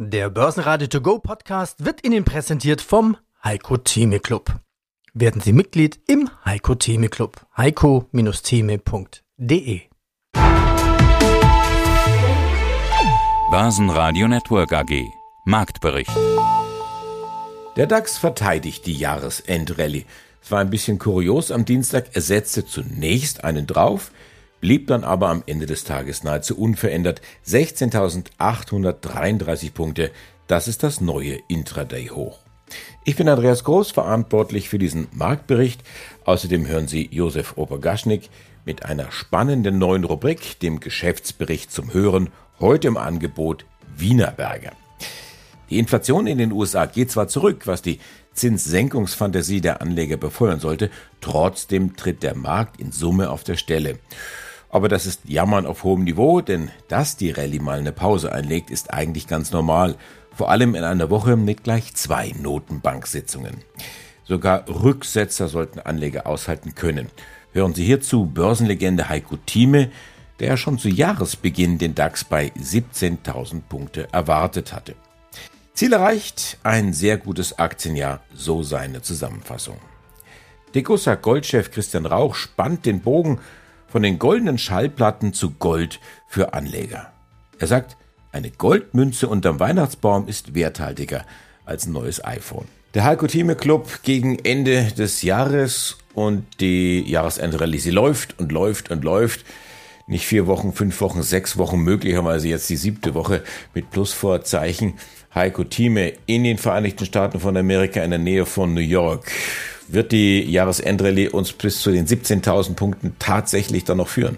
Der Börsenradio To Go Podcast wird Ihnen präsentiert vom Heiko Theme Club. Werden Sie Mitglied im Heiko Theme Club. heiko-theme.de Börsenradio Network AG Marktbericht Der DAX verteidigt die Jahresendrallye. Es war ein bisschen kurios am Dienstag. Er setzte zunächst einen drauf, blieb dann aber am Ende des Tages nahezu unverändert. 16.833 Punkte. Das ist das neue Intraday-Hoch. Ich bin Andreas Groß, verantwortlich für diesen Marktbericht. Außerdem hören Sie Josef Obergaschnik mit einer spannenden neuen Rubrik, dem Geschäftsbericht zum Hören, heute im Angebot Wienerberger. Die Inflation in den USA geht zwar zurück, was die Zinssenkungsfantasie der Anleger befeuern sollte, trotzdem tritt der Markt in Summe auf der Stelle. Aber das ist Jammern auf hohem Niveau, denn dass die Rallye mal eine Pause einlegt, ist eigentlich ganz normal. Vor allem in einer Woche mit gleich zwei Notenbanksitzungen. Sogar Rücksetzer sollten Anleger aushalten können. Hören Sie hierzu Börsenlegende Heiko Thieme, der schon zu Jahresbeginn den DAX bei 17.000 Punkte erwartet hatte. Ziel erreicht, ein sehr gutes Aktienjahr, so seine Zusammenfassung. Degussa Goldchef Christian Rauch spannt den Bogen von den goldenen Schallplatten zu Gold für Anleger. Er sagt, eine Goldmünze unterm Weihnachtsbaum ist werthaltiger als ein neues iPhone. Der Heiko Thieme Club gegen Ende des Jahres und die Jahresendrallye, sie läuft und läuft und läuft. Nicht vier Wochen, fünf Wochen, sechs Wochen, möglicherweise jetzt die siebte Woche mit Plusvorzeichen. Heiko Thieme in den Vereinigten Staaten von Amerika in der Nähe von New York. Wird die Jahresendrallye uns bis zu den 17.000 Punkten tatsächlich dann noch führen?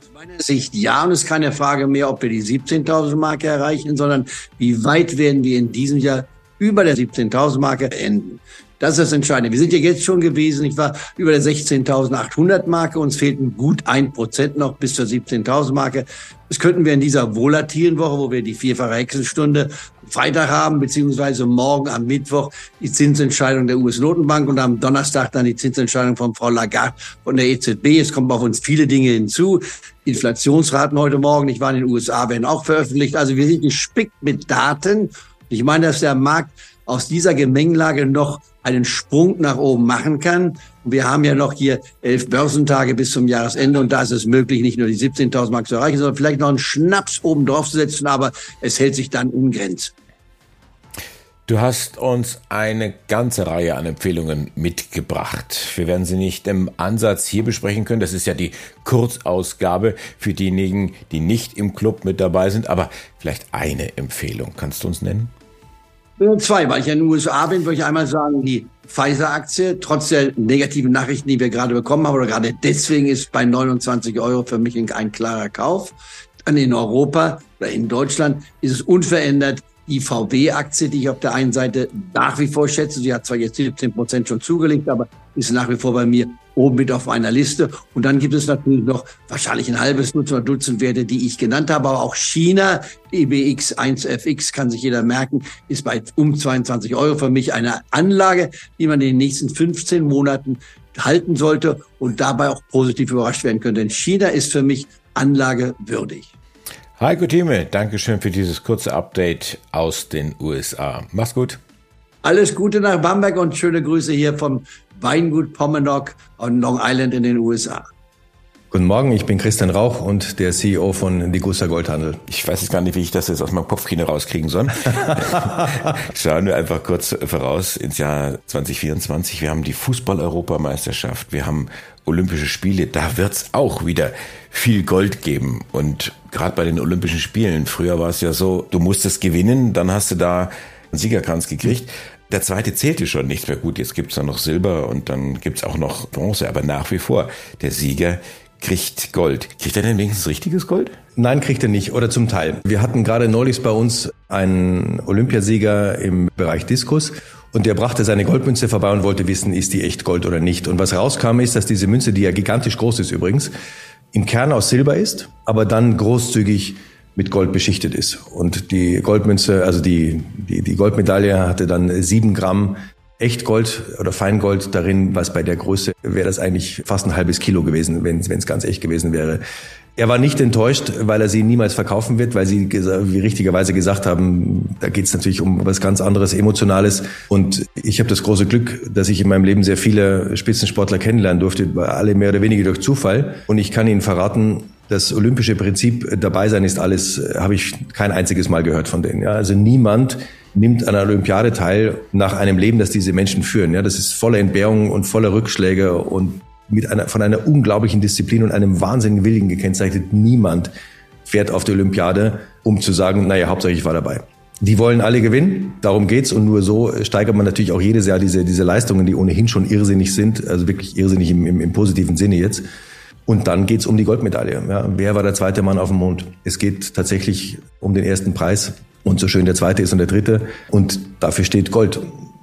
Aus meiner Sicht ja, und es ist keine Frage mehr, ob wir die 17.000 Marke erreichen, sondern wie weit werden wir in diesem Jahr über der 17.000 Marke enden. Das ist das Entscheidende. Wir sind ja jetzt schon gewesen, ich war über der 16.800 Marke. Uns fehlten gut ein Prozent noch bis zur 17.000 Marke. Das könnten wir in dieser volatilen Woche, wo wir die vierfache Hexenstunde Freitag haben, beziehungsweise morgen am Mittwoch die Zinsentscheidung der US-Notenbank und am Donnerstag dann die Zinsentscheidung von Frau Lagarde von der EZB. Es kommen auf uns viele Dinge hinzu. Inflationsraten heute Morgen, ich war in den USA, werden auch veröffentlicht. Also wir sind gespickt mit Daten. Ich meine, dass der Markt aus dieser Gemengelage noch einen Sprung nach oben machen kann. Wir haben ja noch hier elf Börsentage bis zum Jahresende und da ist es möglich, nicht nur die 17.000 Mark zu erreichen, sondern vielleicht noch einen Schnaps oben drauf zu setzen, aber es hält sich dann in Grenzen. Du hast uns eine ganze Reihe an Empfehlungen mitgebracht. Wir werden sie nicht im Ansatz hier besprechen können. Das ist ja die Kurzausgabe für diejenigen, die nicht im Club mit dabei sind. Aber vielleicht eine Empfehlung. Kannst du uns nennen? Zwei, weil ich ja in den USA bin, würde ich einmal sagen, die Pfizer-Aktie, trotz der negativen Nachrichten, die wir gerade bekommen haben, oder gerade deswegen ist bei 29 Euro für mich ein klarer Kauf. Dann in Europa oder in Deutschland ist es unverändert die VW-Aktie, die ich auf der einen Seite nach wie vor schätze. Sie hat zwar jetzt 17 Prozent schon zugelegt, aber ist nach wie vor bei mir oben mit auf meiner Liste. Und dann gibt es natürlich noch wahrscheinlich ein halbes Dutzend, Dutzend Werte, die ich genannt habe. Aber auch China, EBX 1FX, kann sich jeder merken, ist bei um 22 Euro für mich eine Anlage, die man in den nächsten 15 Monaten halten sollte und dabei auch positiv überrascht werden könnte. Denn China ist für mich anlagewürdig. Heiko Thieme, Dankeschön für dieses kurze Update aus den USA. Mach's gut. Alles Gute nach Bamberg und schöne Grüße hier vom Weingut Pommernock und Long Island in den USA. Guten Morgen, ich bin Christian Rauch und der CEO von Degussa Goldhandel. Ich weiß jetzt gar nicht, wie ich das jetzt aus meinem Kopfkino rauskriegen soll. Schauen wir einfach kurz voraus ins Jahr 2024. Wir haben die Fußball-Europameisterschaft, wir haben Olympische Spiele, da wird's auch wieder viel Gold geben. Und gerade bei den Olympischen Spielen, früher war es ja so, du musstest gewinnen, dann hast du da einen Siegerkranz gekriegt. Der zweite zählte schon nicht mehr gut. Jetzt gibt's da noch Silber und dann gibt's auch noch Bronze. Aber nach wie vor, der Sieger kriegt Gold. Kriegt er denn wenigstens richtiges Gold? Nein, kriegt er nicht oder zum Teil. Wir hatten gerade neulich bei uns einen Olympiasieger im Bereich Diskus und der brachte seine Goldmünze vorbei und wollte wissen, ist die echt Gold oder nicht. Und was rauskam ist, dass diese Münze, die ja gigantisch groß ist übrigens, im Kern aus Silber ist, aber dann großzügig mit Gold beschichtet ist. Und die Goldmünze, also die, die, die Goldmedaille hatte dann sieben Gramm Echtgold oder Feingold darin, was bei der Größe wäre das eigentlich fast ein halbes Kilo gewesen, wenn es ganz echt gewesen wäre. Er war nicht enttäuscht, weil er sie niemals verkaufen wird, weil sie, wie richtigerweise gesagt haben, da geht es natürlich um was ganz anderes, Emotionales. Und ich habe das große Glück, dass ich in meinem Leben sehr viele Spitzensportler kennenlernen durfte, alle mehr oder weniger durch Zufall. Und ich kann Ihnen verraten, das olympische Prinzip dabei sein ist alles, habe ich kein einziges Mal gehört von denen. Ja, also niemand nimmt an einer Olympiade teil nach einem Leben, das diese Menschen führen. Ja, das ist voller Entbehrungen und voller Rückschläge und mit einer, von einer unglaublichen Disziplin und einem wahnsinnigen Willen gekennzeichnet. Niemand fährt auf die Olympiade, um zu sagen, naja, hauptsächlich ich war dabei. Die wollen alle gewinnen, darum geht's und nur so steigert man natürlich auch jedes Jahr diese, diese Leistungen, die ohnehin schon irrsinnig sind, also wirklich irrsinnig im, im, im positiven Sinne jetzt. Und dann geht's um die Goldmedaille. Ja, wer war der zweite Mann auf dem Mond? Es geht tatsächlich um den ersten Preis und so schön der zweite ist und der dritte und dafür steht Gold.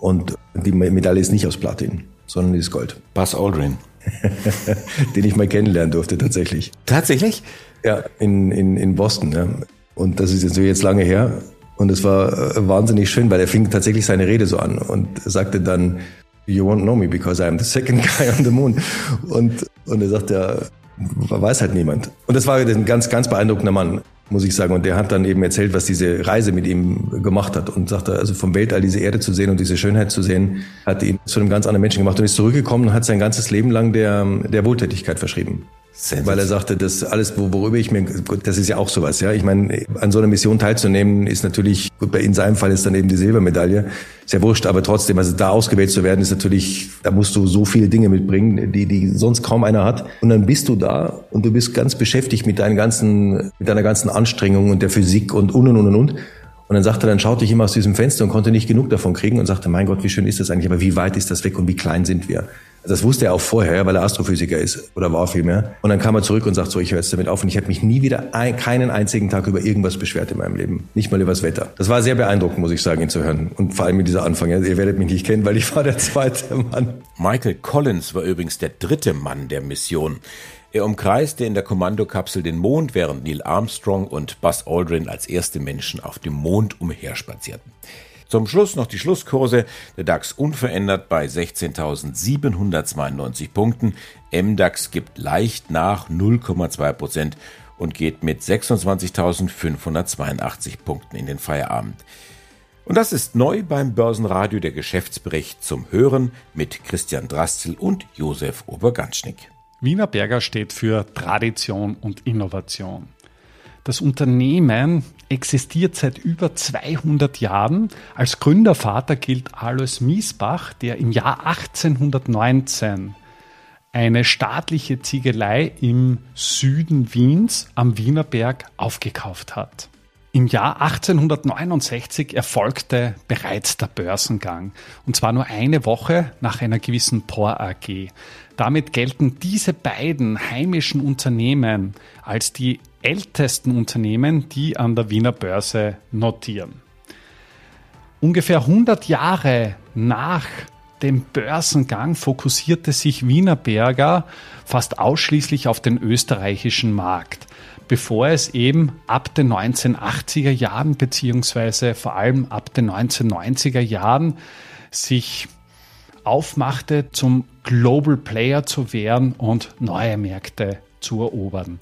Und die Medaille ist nicht aus Platin, sondern ist Gold. Buzz Aldrin. den ich mal kennenlernen durfte, tatsächlich. Tatsächlich? Ja, in, in, in Boston. Ja. Und das ist jetzt lange her. Und es war äh, wahnsinnig schön, weil er fing tatsächlich seine Rede so an und sagte dann, You won't know me because I am the second guy on the moon. Und, und er sagt ja, weiß halt niemand. Und das war ein ganz, ganz beeindruckender Mann muss ich sagen. Und der hat dann eben erzählt, was diese Reise mit ihm gemacht hat und sagte, also vom Weltall diese Erde zu sehen und diese Schönheit zu sehen, hat ihn zu einem ganz anderen Menschen gemacht und ist zurückgekommen und hat sein ganzes Leben lang der, der Wohltätigkeit verschrieben. Weil er sagte, das alles, worüber ich mir, das ist ja auch sowas, ja. Ich meine, an so einer Mission teilzunehmen, ist natürlich, gut, bei in seinem Fall ist dann eben die Silbermedaille. Sehr wurscht, aber trotzdem, also da ausgewählt zu werden, ist natürlich, da musst du so viele Dinge mitbringen, die, die sonst kaum einer hat. Und dann bist du da und du bist ganz beschäftigt mit deinen ganzen, mit deiner ganzen Anstrengung und der Physik und und und und und. Und dann sagte er, dann schaute ich immer aus diesem Fenster und konnte nicht genug davon kriegen und sagte, mein Gott, wie schön ist das eigentlich, aber wie weit ist das weg und wie klein sind wir? Das wusste er auch vorher, weil er Astrophysiker ist oder war vielmehr. Und dann kam er zurück und sagt so, ich höre jetzt damit auf. Und ich habe mich nie wieder ein, keinen einzigen Tag über irgendwas beschwert in meinem Leben. Nicht mal über das Wetter. Das war sehr beeindruckend, muss ich sagen, ihn zu hören. Und vor allem mit dieser Anfang. Ihr werdet mich nicht kennen, weil ich war der zweite Mann. Michael Collins war übrigens der dritte Mann der Mission. Er umkreiste in der Kommandokapsel den Mond, während Neil Armstrong und Buzz Aldrin als erste Menschen auf dem Mond umherspazierten. Zum Schluss noch die Schlusskurse. Der DAX unverändert bei 16.792 Punkten. MDAX gibt leicht nach 0,2 Prozent und geht mit 26.582 Punkten in den Feierabend. Und das ist neu beim Börsenradio der Geschäftsbericht zum Hören mit Christian Drastel und Josef Oberganschnick. Wiener Berger steht für Tradition und Innovation. Das Unternehmen existiert seit über 200 Jahren. Als Gründervater gilt Alois Miesbach, der im Jahr 1819 eine staatliche Ziegelei im Süden Wiens am Wienerberg aufgekauft hat. Im Jahr 1869 erfolgte bereits der Börsengang, und zwar nur eine Woche nach einer gewissen Por AG. Damit gelten diese beiden heimischen Unternehmen als die ältesten Unternehmen, die an der Wiener Börse notieren. Ungefähr 100 Jahre nach dem Börsengang fokussierte sich Wienerberger fast ausschließlich auf den österreichischen Markt, bevor es eben ab den 1980er Jahren beziehungsweise vor allem ab den 1990er Jahren sich aufmachte, zum Global Player zu werden und neue Märkte zu erobern.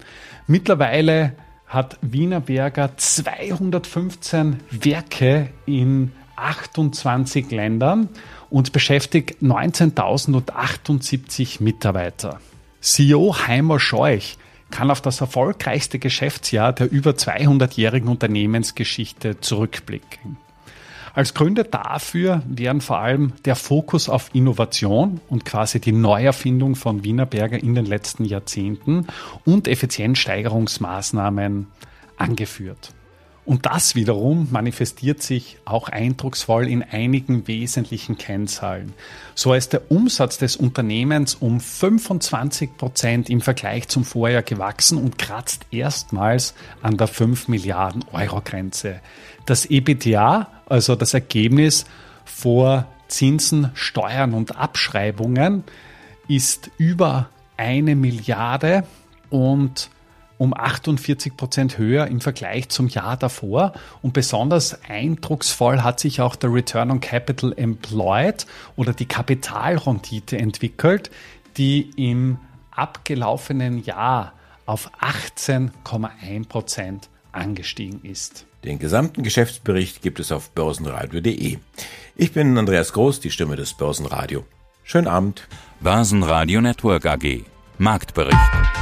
Mittlerweile hat Wienerberger 215 Werke in 28 Ländern und beschäftigt 19.078 Mitarbeiter. CEO Heimer Scheuch kann auf das erfolgreichste Geschäftsjahr der über 200-jährigen Unternehmensgeschichte zurückblicken. Als Gründe dafür wären vor allem der Fokus auf Innovation und quasi die Neuerfindung von Wienerberger in den letzten Jahrzehnten und Effizienzsteigerungsmaßnahmen angeführt. Und das wiederum manifestiert sich auch eindrucksvoll in einigen wesentlichen Kennzahlen. So ist der Umsatz des Unternehmens um 25 Prozent im Vergleich zum Vorjahr gewachsen und kratzt erstmals an der 5 Milliarden Euro Grenze. Das EBITDA, also das Ergebnis vor Zinsen, Steuern und Abschreibungen, ist über eine Milliarde und um 48 Prozent höher im Vergleich zum Jahr davor. Und besonders eindrucksvoll hat sich auch der Return on Capital Employed oder die Kapitalrendite entwickelt, die im abgelaufenen Jahr auf 18,1 Prozent angestiegen ist. Den gesamten Geschäftsbericht gibt es auf börsenradio.de. Ich bin Andreas Groß, die Stimme des Börsenradio. Schönen Abend. Börsenradio Network AG. Marktbericht.